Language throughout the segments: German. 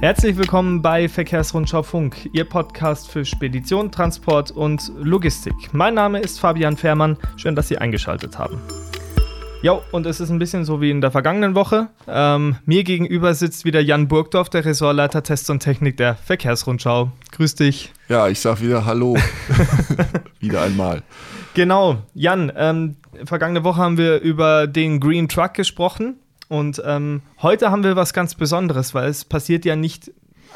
Herzlich willkommen bei Verkehrsrundschau Funk, Ihr Podcast für Spedition, Transport und Logistik. Mein Name ist Fabian Fährmann. Schön, dass Sie eingeschaltet haben. Ja, und es ist ein bisschen so wie in der vergangenen Woche. Ähm, mir gegenüber sitzt wieder Jan Burgdorf, der Ressortleiter Tests und Technik der Verkehrsrundschau. Grüß dich. Ja, ich sag wieder Hallo. wieder einmal. Genau, Jan, ähm, vergangene Woche haben wir über den Green Truck gesprochen. Und ähm, heute haben wir was ganz Besonderes, weil es passiert ja nicht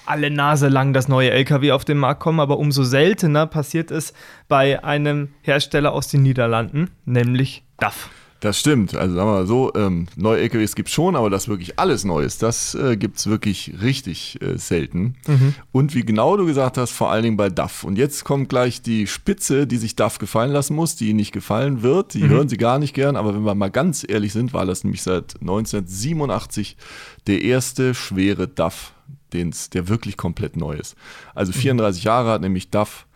alle Nase lang, dass neue Lkw auf den Markt kommen, aber umso seltener passiert es bei einem Hersteller aus den Niederlanden, nämlich DAF. Das stimmt. Also sagen wir mal so, ähm, neue LKWs gibt es schon, aber das wirklich alles Neues, das äh, gibt es wirklich richtig äh, selten. Mhm. Und wie genau du gesagt hast, vor allen Dingen bei DAF. Und jetzt kommt gleich die Spitze, die sich DAF gefallen lassen muss, die ihnen nicht gefallen wird. Die mhm. hören sie gar nicht gern, aber wenn wir mal ganz ehrlich sind, war das nämlich seit 1987 der erste schwere DAF, den's, der wirklich komplett neu ist. Also 34 mhm. Jahre hat nämlich DAF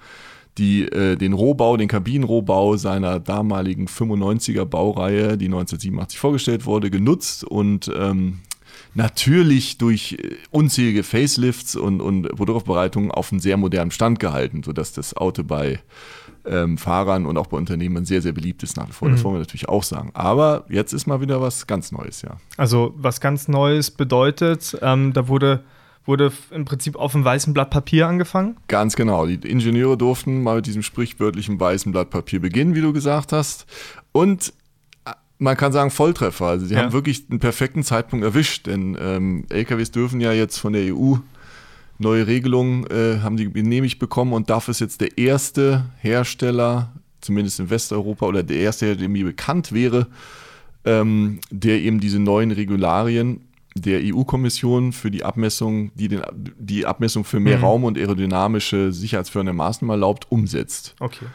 die äh, den Rohbau, den Kabinenrohbau seiner damaligen 95er Baureihe, die 1987 vorgestellt wurde, genutzt und ähm, natürlich durch äh, unzählige Facelifts und, und Produktaufbereitungen auf einen sehr modernen Stand gehalten, sodass das Auto bei ähm, Fahrern und auch bei Unternehmen sehr, sehr beliebt ist nach wie vor. Mhm. Das wollen wir natürlich auch sagen. Aber jetzt ist mal wieder was ganz Neues, ja. Also was ganz Neues bedeutet, ähm, da wurde wurde im Prinzip auf einem weißen Blatt Papier angefangen? Ganz genau. Die Ingenieure durften mal mit diesem sprichwörtlichen weißen Blatt Papier beginnen, wie du gesagt hast. Und äh, man kann sagen Volltreffer. Also sie ja. haben wirklich einen perfekten Zeitpunkt erwischt, denn ähm, LKWs dürfen ja jetzt von der EU neue Regelungen äh, haben die genehmigt bekommen und DAF ist jetzt der erste Hersteller, zumindest in Westeuropa oder der erste, der mir bekannt wäre, ähm, der eben diese neuen Regularien der EU-Kommission für die Abmessung, die den, die Abmessung für mehr mhm. Raum und aerodynamische sicherheitsfördernde Maßnahmen erlaubt, umsetzt. Okay.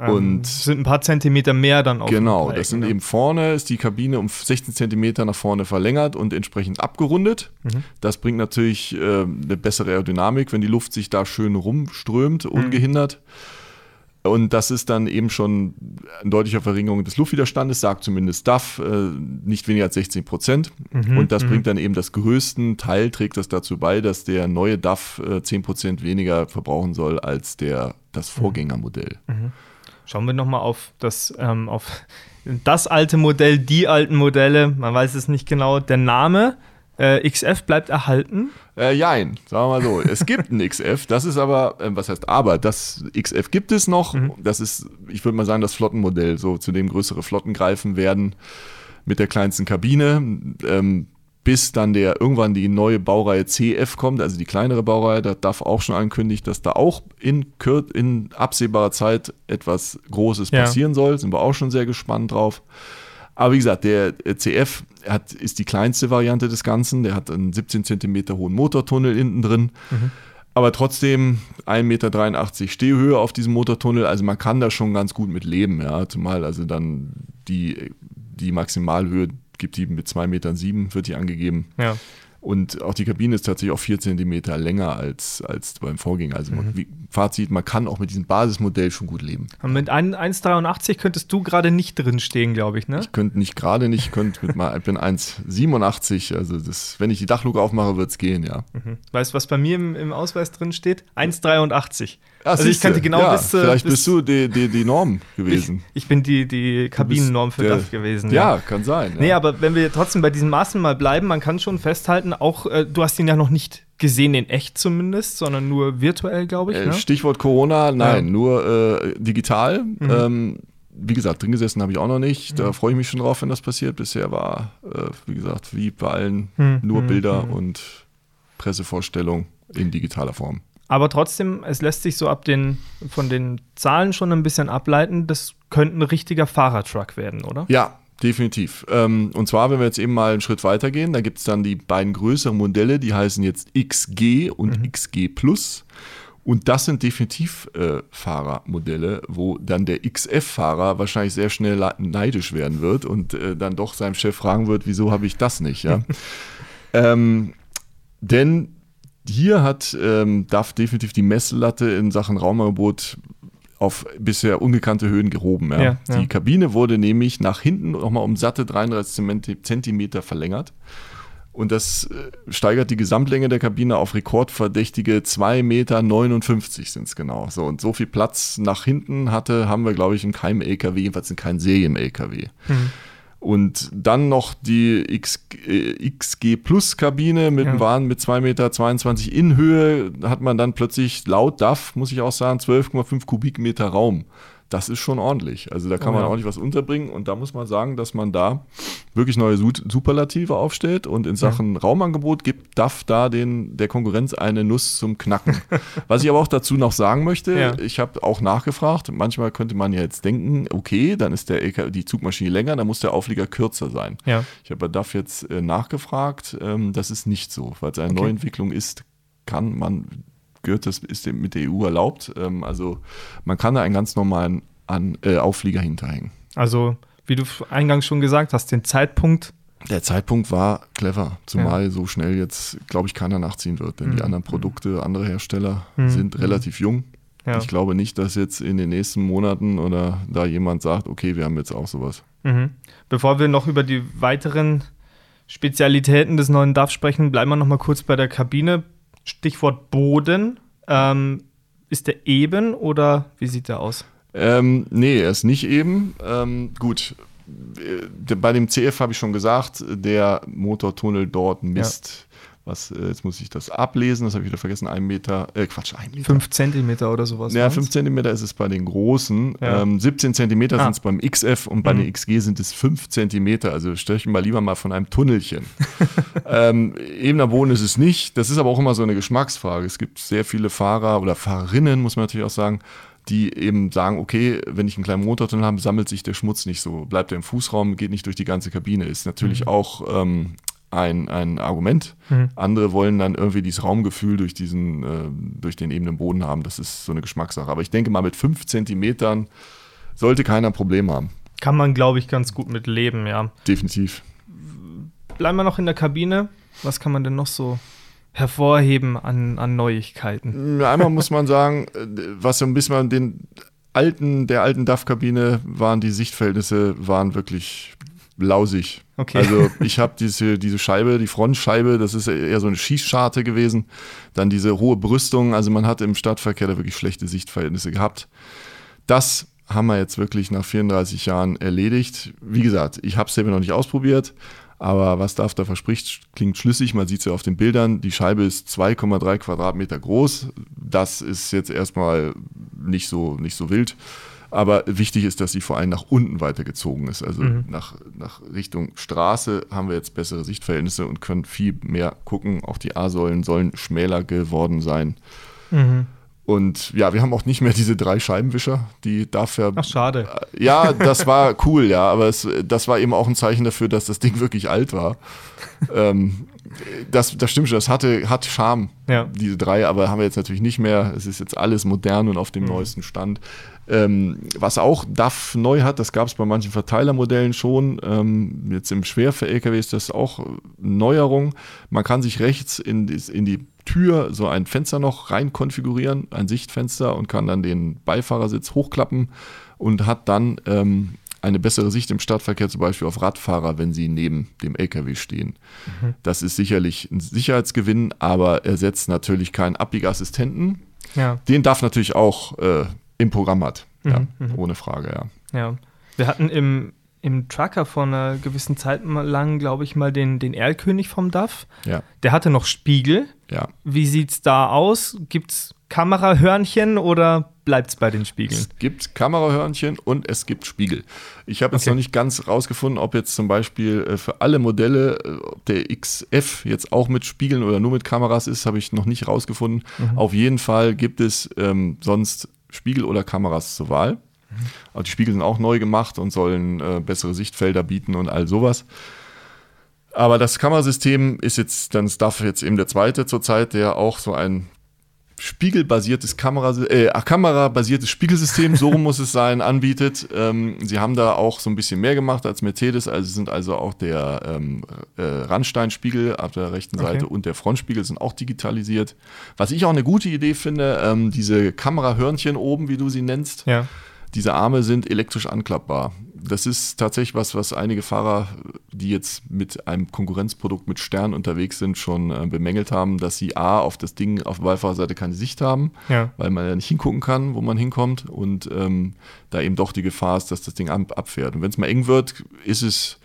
Ähm, und sind ein paar Zentimeter mehr dann auch. Genau, das sind eben vorne, ist die Kabine um 16 Zentimeter nach vorne verlängert und entsprechend abgerundet. Mhm. Das bringt natürlich äh, eine bessere Aerodynamik, wenn die Luft sich da schön rumströmt, mhm. Und das ist dann eben schon eine deutliche Verringerung des Luftwiderstandes, sagt zumindest DAF, äh, nicht weniger als 16 Prozent. Mhm, und das mhm. bringt dann eben das größten Teil, trägt das dazu bei, dass der neue DAF äh, 10 Prozent weniger verbrauchen soll als der, das mhm. Vorgängermodell. Mhm. Schauen wir nochmal auf das, ähm, auf das alte Modell, die alten Modelle, man weiß es nicht genau, der Name äh, XF bleibt erhalten? Äh, jein, sagen wir mal so. Es gibt ein XF, das ist aber, äh, was heißt aber, das XF gibt es noch. Mhm. Das ist, ich würde mal sagen, das Flottenmodell, so zu dem größere Flotten greifen werden mit der kleinsten Kabine. Ähm, bis dann der irgendwann die neue Baureihe CF kommt, also die kleinere Baureihe, da darf auch schon ankündigt, dass da auch in, in absehbarer Zeit etwas Großes ja. passieren soll. Sind wir auch schon sehr gespannt drauf. Aber wie gesagt, der CF hat, ist die kleinste Variante des Ganzen. Der hat einen 17 cm hohen Motortunnel hinten drin. Mhm. Aber trotzdem 1,83 Meter Stehhöhe auf diesem Motortunnel. Also man kann da schon ganz gut mit leben. Ja. Zumal also dann die, die Maximalhöhe gibt die mit 2,7 Metern, wird die angegeben. Ja. Und auch die Kabine ist tatsächlich auch 4 cm länger als, als beim Vorgänger. Also mhm. wie, Fazit, man kann auch mit diesem Basismodell schon gut leben. Und mit 1,83 könntest du gerade nicht drin stehen, glaube ich, ne? Ich könnte nicht gerade nicht, ich, könnte mit mal, ich bin 1,87. Also das, wenn ich die Dachluke aufmache, wird es gehen, ja. Mhm. Weißt du, was bei mir im, im Ausweis drin steht? 1,83. Ah, also ich könnte genau ja, bis. Vielleicht bis, bist du die, die, die Norm gewesen. Ich, ich bin die, die Kabinennorm für DAF gewesen. Ja, ja, kann sein. Ja. Nee, aber wenn wir trotzdem bei diesen Maßen mal bleiben, man kann schon festhalten, auch äh, du hast ihn ja noch nicht gesehen, in echt zumindest, sondern nur virtuell, glaube ich. Äh, ne? Stichwort Corona, nein, ja. nur äh, digital. Mhm. Ähm, wie gesagt, drin gesessen habe ich auch noch nicht. Da mhm. freue ich mich schon drauf, wenn das passiert. Bisher war, äh, wie gesagt, wie bei allen mhm. nur Bilder mhm. und Pressevorstellung in digitaler Form. Aber trotzdem, es lässt sich so ab den, von den Zahlen schon ein bisschen ableiten, das könnte ein richtiger Fahrertruck werden, oder? Ja, definitiv. Ähm, und zwar, wenn wir jetzt eben mal einen Schritt weiter gehen, da gibt es dann die beiden größeren Modelle, die heißen jetzt XG und mhm. XG Plus. Und das sind definitiv äh, Fahrermodelle, wo dann der XF-Fahrer wahrscheinlich sehr schnell neidisch werden wird und äh, dann doch seinem Chef fragen wird, wieso habe ich das nicht, ja? ähm, denn hier hat ähm, DAF definitiv die Messlatte in Sachen Raumangebot auf bisher ungekannte Höhen gehoben. Ja. Ja, ja. Die Kabine wurde nämlich nach hinten nochmal um satte 33 Zentimeter verlängert. Und das äh, steigert die Gesamtlänge der Kabine auf rekordverdächtige 2,59 Meter sind es genau. So, und so viel Platz nach hinten hatte, haben wir, glaube ich, in keinem LKW, jedenfalls in keinem Serien-LKW. Mhm. Und dann noch die X, äh, XG Plus Kabine mit ja. einem Wagen mit 2,22 Meter in Höhe hat man dann plötzlich laut DAF, muss ich auch sagen, 12,5 Kubikmeter Raum das ist schon ordentlich. Also da kann oh, man ja. ordentlich was unterbringen und da muss man sagen, dass man da wirklich neue Superlative aufstellt und in Sachen ja. Raumangebot gibt DAF da den, der Konkurrenz eine Nuss zum Knacken. was ich aber auch dazu noch sagen möchte, ja. ich habe auch nachgefragt, manchmal könnte man ja jetzt denken, okay, dann ist der LK, die Zugmaschine länger, dann muss der Auflieger kürzer sein. Ja. Ich habe bei DAF jetzt äh, nachgefragt, ähm, das ist nicht so, weil es eine okay. Neuentwicklung ist, kann man gehört, das ist mit der EU erlaubt. Ähm, also man kann da einen ganz normalen An äh, Auflieger hinterhängen. Also, wie du eingangs schon gesagt hast, den Zeitpunkt. Der Zeitpunkt war clever, zumal ja. so schnell jetzt, glaube ich, keiner nachziehen wird. Denn mhm. die anderen Produkte, andere Hersteller mhm. sind mhm. relativ jung. Ja. Ich glaube nicht, dass jetzt in den nächsten Monaten oder da jemand sagt, okay, wir haben jetzt auch sowas. Mhm. Bevor wir noch über die weiteren Spezialitäten des neuen DAF sprechen, bleiben wir noch mal kurz bei der Kabine. Stichwort Boden. Ähm, ist der eben oder wie sieht der aus? Ähm, nee, er ist nicht eben. Ähm, gut, äh, bei dem CF habe ich schon gesagt, der Motortunnel dort misst was, äh, jetzt muss ich das ablesen, das habe ich wieder vergessen, ein Meter, äh, Quatsch, ein Meter. Fünf Zentimeter oder sowas. Ja, fünf Zentimeter ist es bei den großen. Ja. Ähm, 17 Zentimeter ah. sind es beim XF und bei mhm. den XG sind es fünf Zentimeter. Also ich mal lieber mal von einem Tunnelchen. ähm, ebener Boden ist es nicht. Das ist aber auch immer so eine Geschmacksfrage. Es gibt sehr viele Fahrer oder Fahrerinnen, muss man natürlich auch sagen, die eben sagen, okay, wenn ich einen kleinen Motortunnel habe, sammelt sich der Schmutz nicht so, bleibt er im Fußraum, geht nicht durch die ganze Kabine. Ist natürlich mhm. auch ähm, ein, ein Argument. Mhm. Andere wollen dann irgendwie dieses Raumgefühl durch diesen, äh, durch den ebenen Boden haben. Das ist so eine Geschmackssache. Aber ich denke mal, mit fünf Zentimetern sollte keiner ein Problem haben. Kann man, glaube ich, ganz gut mit leben, ja. Definitiv. Bleiben wir noch in der Kabine. Was kann man denn noch so hervorheben an, an Neuigkeiten? Einmal muss man sagen, äh, was so ein bisschen den alten, der alten DAF-Kabine waren, die Sichtverhältnisse waren wirklich lausig. Okay. Also ich habe diese, diese Scheibe, die Frontscheibe, das ist eher so eine Schießscharte gewesen. Dann diese hohe Brüstung, also man hat im Stadtverkehr da wirklich schlechte Sichtverhältnisse gehabt. Das haben wir jetzt wirklich nach 34 Jahren erledigt. Wie gesagt, ich habe es selber noch nicht ausprobiert, aber was DAF da verspricht, klingt schlüssig. Man sieht es ja auf den Bildern. Die Scheibe ist 2,3 Quadratmeter groß. Das ist jetzt erstmal nicht so, nicht so wild. Aber wichtig ist, dass sie vor allem nach unten weitergezogen ist. Also mhm. nach, nach Richtung Straße haben wir jetzt bessere Sichtverhältnisse und können viel mehr gucken. Auch die A-Säulen sollen schmäler geworden sein. Mhm. Und ja, wir haben auch nicht mehr diese drei Scheibenwischer, die dafür. Ach, schade. Äh, ja, das war cool, ja, aber es, das war eben auch ein Zeichen dafür, dass das Ding wirklich alt war. ähm, das, das stimmt schon, das hatte, hat Charme, ja. diese drei, aber haben wir jetzt natürlich nicht mehr. Es ist jetzt alles modern und auf dem mhm. neuesten Stand. Ähm, was auch DAF neu hat, das gab es bei manchen Verteilermodellen schon. Ähm, jetzt im Schwerver-LKW ist das auch Neuerung. Man kann sich rechts in die, in die Tür so ein Fenster noch rein konfigurieren, ein Sichtfenster und kann dann den Beifahrersitz hochklappen und hat dann ähm, eine bessere Sicht im Stadtverkehr, zum Beispiel auf Radfahrer, wenn sie neben dem LKW stehen. Mhm. Das ist sicherlich ein Sicherheitsgewinn, aber ersetzt natürlich keinen Abbiegeassistenten. Ja. Den darf natürlich auch äh, im Programm hat. Ja, mhm, mhm, ohne Frage, ja. Ja. Wir hatten im, im Trucker vor einer gewissen Zeit lang, glaube ich, mal den, den Erlkönig vom DAF. Ja. Der hatte noch Spiegel. Ja. Wie sieht es da aus? Gibt es Kamerahörnchen oder bleibt es bei den Spiegeln? Es gibt Kamerahörnchen und es gibt Spiegel. Ich habe jetzt okay. noch nicht ganz rausgefunden, ob jetzt zum Beispiel äh, für alle Modelle äh, der XF jetzt auch mit Spiegeln oder nur mit Kameras ist, habe ich noch nicht rausgefunden. Mhm. Auf jeden Fall gibt es ähm, sonst Spiegel oder Kameras zur Wahl. Mhm. Die Spiegel sind auch neu gemacht und sollen äh, bessere Sichtfelder bieten und all sowas. Aber das Kamerasystem ist jetzt, dann ist dafür jetzt eben der zweite zurzeit, der auch so ein spiegelbasiertes Kamera, äh, kamerabasiertes Spiegelsystem, so muss es sein, anbietet. Ähm, sie haben da auch so ein bisschen mehr gemacht als Mercedes, also sind also auch der ähm, äh, Randsteinspiegel auf der rechten Seite okay. und der Frontspiegel sind auch digitalisiert. Was ich auch eine gute Idee finde, ähm, diese Kamerahörnchen oben, wie du sie nennst. Ja. Diese Arme sind elektrisch anklappbar. das ist tatsächlich was, was einige Fahrer, die jetzt mit einem Konkurrenzprodukt mit Stern unterwegs sind, schon äh, bemängelt haben, dass sie A, auf das Ding auf der Beifahrerseite keine Sicht haben, Ja. weil man ja nicht hingucken kann, wo man hinkommt und ähm, da eben doch die Gefahr ist, dass das Ding ab abfährt. Und wenn es mal eng wird, ist es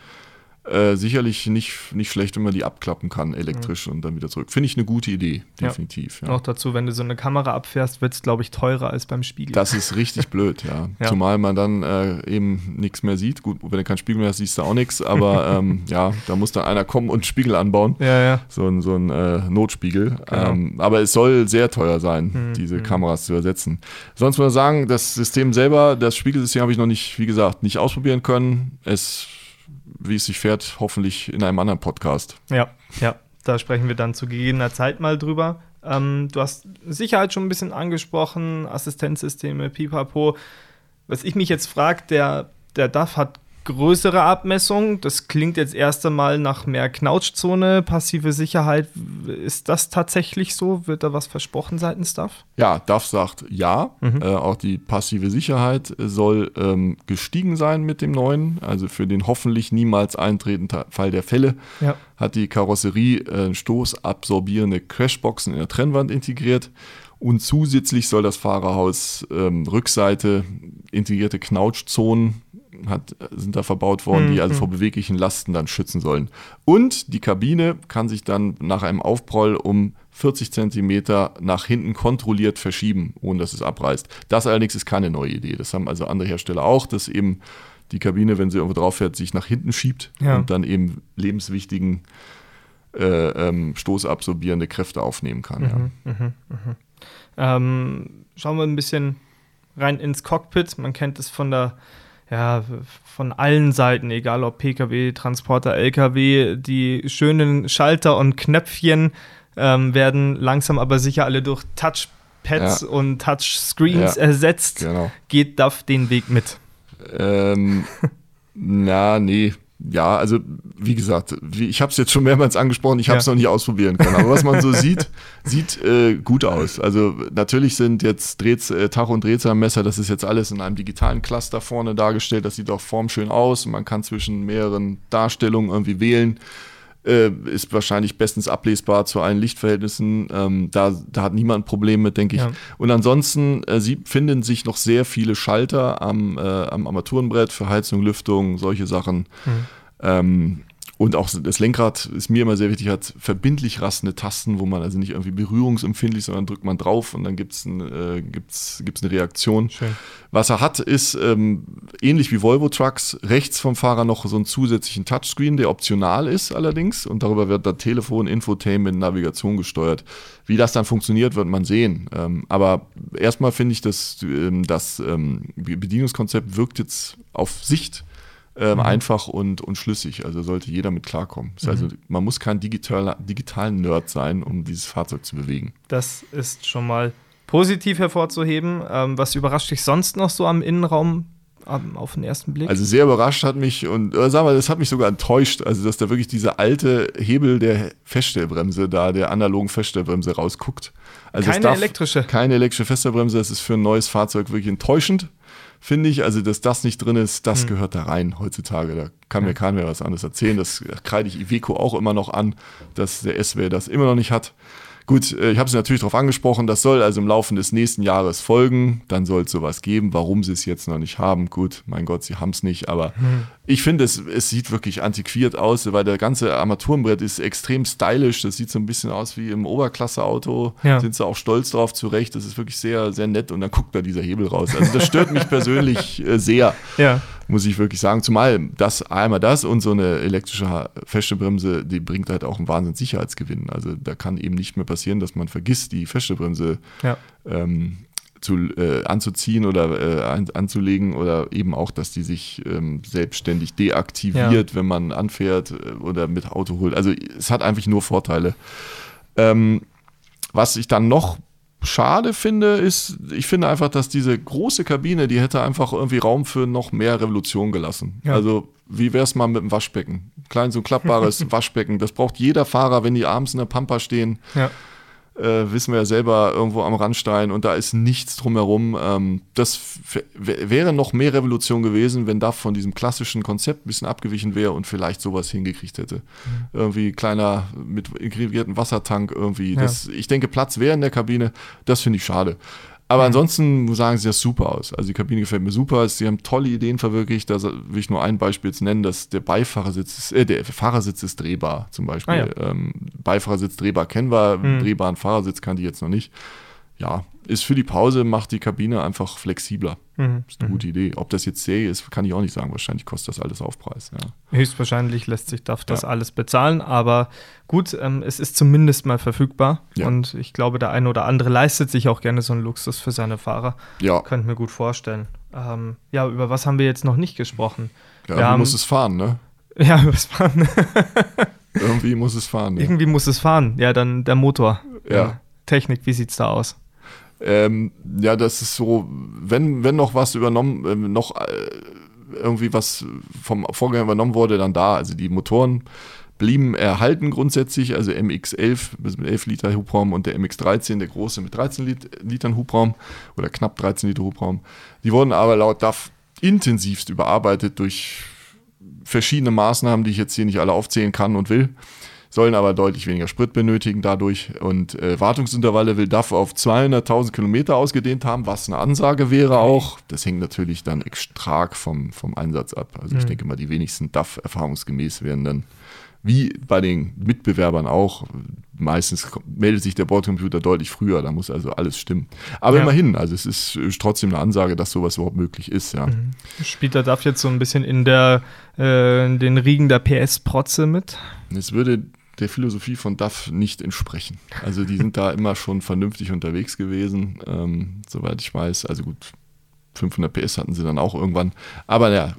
äh, sicherlich nicht, nicht schlecht, wenn man die abklappen kann elektrisch und dann wieder zurück. Finde ich eine gute Idee, Ja. definitiv. Ja. Noch dazu, wenn du so eine Kamera abfährst, wird es, glaube ich, teurer als beim Spiegel. Das ist richtig blöd, ja. Ja. Zumal man dann äh, eben nichts mehr sieht. Gut, wenn du keinen Spiegel mehr hast, siehst du auch nichts, aber ähm, ja, da muss dann einer kommen und Spiegel anbauen. ja, ja. So ein, so ein äh, Notspiegel. Genau. Ähm, aber es soll sehr teuer sein, Mhm, diese mhm. Kameras zu ersetzen. Sonst muss man sagen, das System selber, das Spiegelsystem habe ich noch nicht, wie gesagt, nicht ausprobieren können. Es, wie es sich fährt, hoffentlich in einem anderen Podcast. Ja, ja, da sprechen wir dann zu gegebener Zeit mal drüber. Ähm, du hast Sicherheit schon ein bisschen angesprochen, Assistenzsysteme, pipapo. Was ich mich jetzt frage, der, der DAF hat größere Abmessungen. Das klingt jetzt erst einmal nach mehr Knautschzone, passive Sicherheit. Ist das tatsächlich so? Wird da was versprochen seitens DAF? Ja, DAF sagt ja. Mhm. Äh, auch die passive Sicherheit soll ähm, gestiegen sein mit dem neuen. Also für den hoffentlich niemals eintretenden Fall der Fälle Ja. hat die Karosserie äh, stoßabsorbierende Crashboxen in der Trennwand integriert. Und zusätzlich soll das Fahrerhaus ähm, Rückseite integrierte Knautschzonen hat, sind da verbaut worden, die Mhm. also vor beweglichen Lasten dann schützen sollen. Und die Kabine kann sich dann nach einem Aufprall um 40 Zentimeter nach hinten kontrolliert verschieben, ohne dass es abreißt. Das allerdings ist keine neue Idee. Das haben also andere Hersteller auch, dass eben die Kabine, wenn sie irgendwo drauf fährt, sich nach hinten schiebt Ja. und dann eben lebenswichtigen äh, ähm, stoßabsorbierende Kräfte aufnehmen kann. Ja. Mhm, mhm, mhm. Ähm, schauen wir ein bisschen rein ins Cockpit. Man kennt es von der, ja, von allen Seiten, egal ob Pkw, Transporter, Lkw, die schönen Schalter und Knöpfchen ähm, werden langsam aber sicher alle durch Touchpads Ja. und Touchscreens Ja. ersetzt. Genau. Geht DAF den Weg mit? Ähm, na, nee. Ja, also wie gesagt, wie, ich habe es jetzt schon mehrmals angesprochen, ich habe es Ja. noch nicht ausprobieren können. Aber was man so sieht, sieht äh, gut aus. Also natürlich sind jetzt Drehz, äh, Tach- und Drehzahlmesser, das ist jetzt alles in einem digitalen Cluster vorne dargestellt. Das sieht auch formschön aus. Man kann zwischen mehreren Darstellungen irgendwie wählen. Äh, ist wahrscheinlich bestens ablesbar zu allen Lichtverhältnissen. Ähm, da, da hat niemand ein Problem mit, denke ich. Ja. Und ansonsten äh, sie finden sich noch sehr viele Schalter am, äh, am Armaturenbrett für Heizung, Lüftung, solche Sachen. Ähm, und auch das Lenkrad ist mir immer sehr wichtig, hat verbindlich rastende Tasten, wo man also nicht irgendwie berührungsempfindlich, sondern drückt man drauf und dann gibt es ein, äh, gibt's, gibt's eine Reaktion. Schön. Was er hat, ist ähm, ähnlich wie Volvo Trucks, rechts vom Fahrer noch so einen zusätzlichen Touchscreen, der optional ist allerdings. Und darüber wird dann Telefon, Infotainment, Navigation gesteuert. Wie das dann funktioniert, wird man sehen. Ähm, aber erstmal finde ich, dass ähm, das ähm, Bedienungskonzept wirkt jetzt auf Sicht ähm, einfach und, und schlüssig. Also sollte jeder mit klarkommen. Das heißt Also man muss kein digitaler, digitalen Nerd sein, um dieses Fahrzeug zu bewegen. Das ist schon mal positiv hervorzuheben. Ähm, was überrascht dich sonst noch so am Innenraum auf den ersten Blick? Also sehr überrascht hat mich und äh, sag mal, das hat mich sogar enttäuscht, also dass da wirklich dieser alte Hebel der Feststellbremse da, der analogen Feststellbremse rausguckt. Also Keine elektrische. Keine elektrische Feststellbremse, das ist für ein neues Fahrzeug wirklich enttäuschend, finde ich. Also dass das nicht drin ist, das gehört da rein heutzutage. Da kann mir keiner mehr was anderes erzählen. Das kreide ich Iveco auch immer noch an, dass der SW das immer noch nicht hat. Gut, äh, ich habe es natürlich darauf angesprochen, das soll also im Laufe des nächsten Jahres folgen. Dann soll es sowas geben. Warum sie es jetzt noch nicht haben, gut, mein Gott, sie haben es nicht. Aber ich finde, es, es sieht wirklich antiquiert aus, weil der ganze Armaturenbrett ist extrem stylisch. Das sieht so ein bisschen aus wie im Oberklasse-Auto. Ja. Sind sie auch stolz drauf, zu Recht. Das ist wirklich sehr, sehr nett. Und dann guckt da dieser Hebel raus. Also das stört mich persönlich äh, sehr ja. Muss ich wirklich sagen. Zumal das einmal das und so eine elektrische Feststellbremse, die bringt halt auch einen Wahnsinns Sicherheitsgewinn. Also da kann eben nicht mehr passieren, dass man vergisst, die Feststellbremse ja. ähm, zu, äh, anzuziehen oder äh, an, anzulegen oder eben auch, dass die sich ähm, selbstständig deaktiviert, wenn man anfährt äh, oder mit Auto holt. Also es hat eigentlich nur Vorteile. Ähm, was ich dann noch schade finde, ist, ich finde einfach, dass diese große Kabine, die hätte einfach irgendwie Raum für noch mehr Revolution gelassen. Ja. Also, wie wäre es mal mit dem Waschbecken? Klein, so klappbares Waschbecken. Das braucht jeder Fahrer, wenn die abends in der Pampa stehen. ja. Äh, wissen wir ja selber irgendwo am Randstein und da ist nichts drumherum. Ähm, das wäre noch mehr Revolution gewesen, wenn DAF von diesem klassischen Konzept ein bisschen abgewichen wäre und vielleicht sowas hingekriegt hätte. Mhm. Irgendwie kleiner mit integrierten Wassertank irgendwie. Das, ja. Ich denke, Platz wäre in der Kabine. Das finde ich schade. Aber mhm. ansonsten sagen sie das super aus. Also die Kabine gefällt mir super. Sie haben tolle Ideen verwirklicht. Da will ich nur ein Beispiel jetzt nennen, dass der Beifahrersitz, ist, äh, der Fahrersitz ist drehbar zum Beispiel. Ah, ja. ähm, Beifahrersitz drehbar kennen wir, mhm. drehbaren Fahrersitz kannte ich jetzt noch nicht. Ja, ist für die Pause, macht die Kabine einfach flexibler. Mhm. Ist eine gute Idee. Ob das jetzt Serie ist, kann ich auch nicht sagen. Wahrscheinlich kostet das alles Aufpreis. Ja. Höchstwahrscheinlich lässt sich DAF das ja. alles bezahlen, aber gut, ähm, es ist zumindest mal verfügbar ja. und ich glaube, der eine oder andere leistet sich auch gerne so einen Luxus für seine Fahrer. Ja. Könnte mir gut vorstellen. Ähm, ja, über was haben wir jetzt noch nicht gesprochen? Ja, wir haben, muss es fahren, ne? Ja, über das Fahren. Irgendwie muss es fahren. Ja. Irgendwie muss es fahren. Ja, dann der Motor. Ja. Technik, wie sieht es da aus? Ähm, ja, das ist so, wenn, wenn noch was übernommen, äh, noch äh, irgendwie was vom Vorgänger übernommen wurde, dann da. Also die Motoren blieben erhalten grundsätzlich, also MX11 mit 11 Liter Hubraum und der MX13, der große mit 13 Lit Litern Hubraum oder knapp 13 Liter Hubraum. Die wurden aber laut DAF intensivst überarbeitet durch verschiedene Maßnahmen, die ich jetzt hier nicht alle aufzählen kann und will sollen aber deutlich weniger Sprit benötigen dadurch. Und äh, Wartungsintervalle will DAF auf 200.000 Kilometer ausgedehnt haben, was eine Ansage wäre auch. Das hängt natürlich dann extra vom, vom Einsatz ab. Also mhm. ich denke mal, die wenigsten DAF erfahrungsgemäß werden dann wie bei den Mitbewerbern auch, meistens meldet sich der Bordcomputer deutlich früher, da muss also alles stimmen. Aber ja. immerhin, also es ist trotzdem eine Ansage, dass sowas überhaupt möglich ist, ja. Mhm. Spielt der DAF jetzt so ein bisschen in der äh, in den Riegen der PS-Protze mit? Es würde der Philosophie von DAF nicht entsprechen. Also die sind da immer schon vernünftig unterwegs gewesen, ähm, soweit ich weiß. Also gut, 500 PS hatten sie dann auch irgendwann. Aber ja,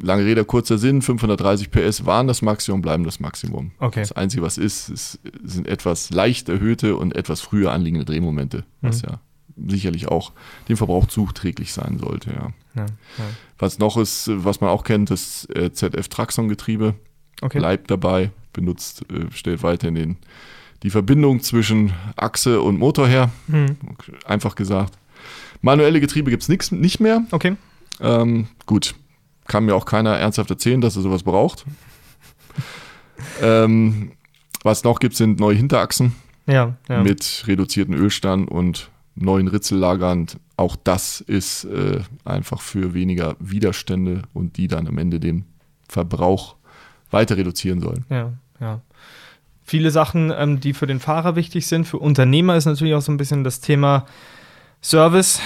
lange Rede, kurzer Sinn, 530 PS waren das Maximum, bleiben das Maximum. Okay. Das Einzige, was ist, ist sind etwas leicht erhöhte und etwas früher anliegende Drehmomente, was mhm. ja sicherlich auch dem Verbrauch zuträglich sein sollte. Ja. Ja, ja. Was noch ist, was man auch kennt, das äh, ZF-Traxon-Getriebe okay. bleibt dabei benutzt, äh, stellt weiterhin den, die Verbindung zwischen Achse und Motor her. Mhm. Einfach gesagt. Manuelle Getriebe gibt es nicht mehr. Okay. Ähm, gut, kann mir auch keiner ernsthaft erzählen, dass er sowas braucht. ähm, was noch gibt, sind neue Hinterachsen ja, ja. mit reduzierten Ölstand und neuen Ritzellagern. Auch das ist äh, einfach für weniger Widerstände und die dann am Ende den Verbrauch weiter reduzieren sollen. Ja, ja. Viele Sachen, ähm, die für den Fahrer wichtig sind. Für Unternehmer ist natürlich auch so ein bisschen das Thema Service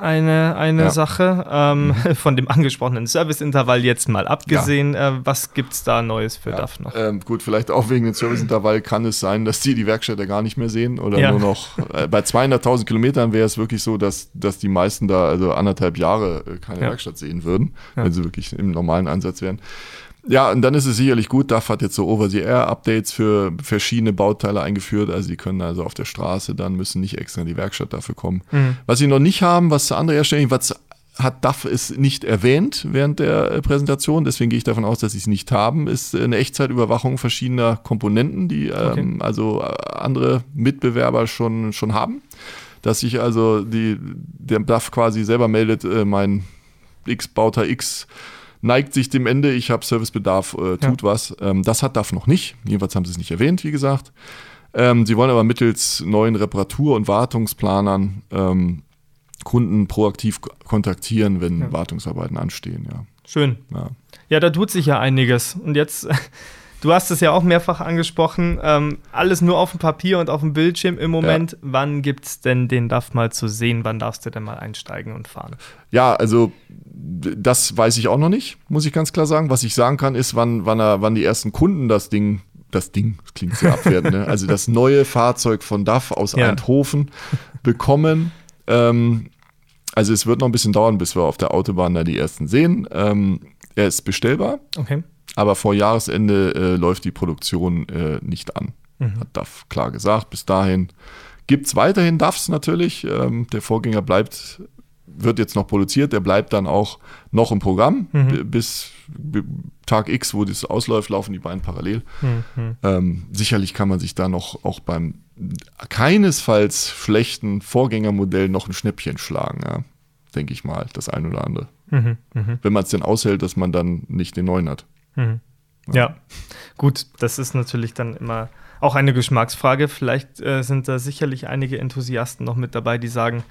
eine, eine ja. Sache. Ähm, mhm. Von dem angesprochenen Serviceintervall jetzt mal abgesehen. Ja. Äh, was gibt es da Neues für ja. DAF noch? Ähm, gut, vielleicht auch wegen dem Serviceintervall kann es sein, dass die die Werkstätte gar nicht mehr sehen oder nur noch. Äh, bei 200.000 Kilometern wäre es wirklich so, dass, dass die meisten da also anderthalb Jahre äh, keine Werkstatt sehen würden, wenn sie wirklich im normalen Ansatz wären. Ja, und dann ist es sicherlich gut, DAF hat jetzt so Over-the-Air-Updates für verschiedene Bauteile eingeführt. Also die können also auf der Straße dann, müssen nicht extra in die Werkstatt dafür kommen. Mhm. Was sie noch nicht haben, was andere herstellen, was hat DAF es nicht erwähnt während der äh, Präsentation, deswegen gehe ich davon aus, dass sie es nicht haben, ist eine Echtzeitüberwachung verschiedener Komponenten, die okay. ähm, also äh, andere Mitbewerber schon, schon haben. Dass sich also die, der DAF quasi selber meldet, äh, mein X-Bauter X neigt sich dem Ende, ich habe Servicebedarf, äh, tut ja. was. Ähm, das hat DAF noch nicht. Jedenfalls haben sie es nicht erwähnt, wie gesagt. Ähm, sie wollen aber mittels neuen Reparatur- und Wartungsplanern ähm, Kunden proaktiv kontaktieren, wenn ja. Wartungsarbeiten anstehen. Ja. Schön. Ja. ja, da tut sich ja einiges. Und jetzt Du hast es ja auch mehrfach angesprochen. Ähm, alles nur auf dem Papier und auf dem Bildschirm im Moment. Ja. Wann gibt es denn den DAF mal zu sehen? Wann darfst du denn mal einsteigen und fahren? Ja, also das weiß ich auch noch nicht, muss ich ganz klar sagen. Was ich sagen kann, ist, wann, wann, er, wann die ersten Kunden das Ding das Ding, das klingt sehr abwertend, ne? also das neue Fahrzeug von DAF aus ja. Eindhoven bekommen. Ähm, also es wird noch ein bisschen dauern, bis wir auf der Autobahn da die ersten sehen. Ähm, er ist bestellbar. Okay. Aber vor Jahresende äh, läuft die Produktion äh, nicht an. Mhm. Hat DAF klar gesagt. Bis dahin gibt es weiterhin DAFs natürlich. Ähm, der Vorgänger bleibt, wird jetzt noch produziert, der bleibt dann auch noch im Programm. Mhm. Bis Tag X, wo das ausläuft, laufen die beiden parallel. Mhm. Ähm, sicherlich kann man sich da noch auch beim keinesfalls schlechten Vorgängermodell noch ein Schnäppchen schlagen, ja. denke ich mal, das ein oder andere. Mhm, mhm, Wenn man es denn aushält, dass man dann nicht den neuen hat. Mhm. Ja, gut, das ist natürlich dann immer auch eine Geschmacksfrage. Vielleicht äh, sind da sicherlich einige Enthusiasten noch mit dabei, die sagen,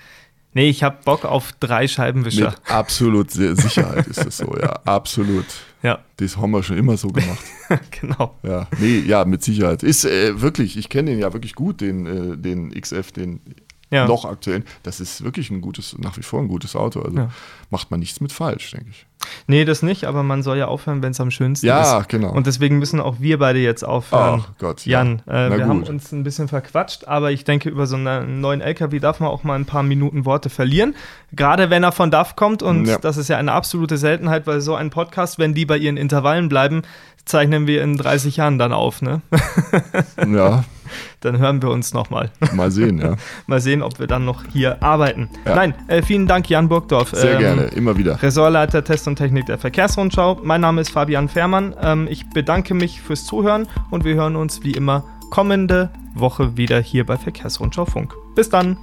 nee, ich habe Bock auf drei Scheibenwischer. Mit absolut Sicherheit ist es so, ja, absolut. Ja, Das haben wir schon immer so gemacht. genau. Ja, nee, ja, mit Sicherheit. Ist äh, wirklich, ich kenne den ja wirklich gut, den, äh, den XF, den Ja. noch aktuellen. Das ist wirklich ein gutes, nach wie vor ein gutes Auto. Also Ja. macht man nichts mit falsch, denke ich. Nee, das nicht, aber man soll ja aufhören, wenn es am schönsten Ja, ist. genau. Und deswegen müssen auch wir beide jetzt aufhören. Ach Gott, ja. Jan, äh, Na wir haben gut. uns ein bisschen verquatscht, aber ich denke, über so einen neuen LKW darf man auch mal ein paar Minuten Worte verlieren. Gerade wenn er von DAF kommt und Ja. das ist ja eine absolute Seltenheit, weil so ein Podcast, wenn die bei ihren Intervallen bleiben, zeichnen wir in 30 Jahren dann auf. Ne? Ja, dann hören wir uns nochmal. mal sehen, ja. Mal sehen, ob wir dann noch hier arbeiten. Ja. Nein, äh, vielen Dank, Jan Burgdorf. Sehr Ähm, gerne, immer wieder. Ressortleiter Test und Technik der Verkehrsrundschau. Mein Name ist Fabian Fährmann. Ähm, ich bedanke mich fürs Zuhören und wir hören uns wie immer kommende Woche wieder hier bei Verkehrsrundschau Funk. Bis dann.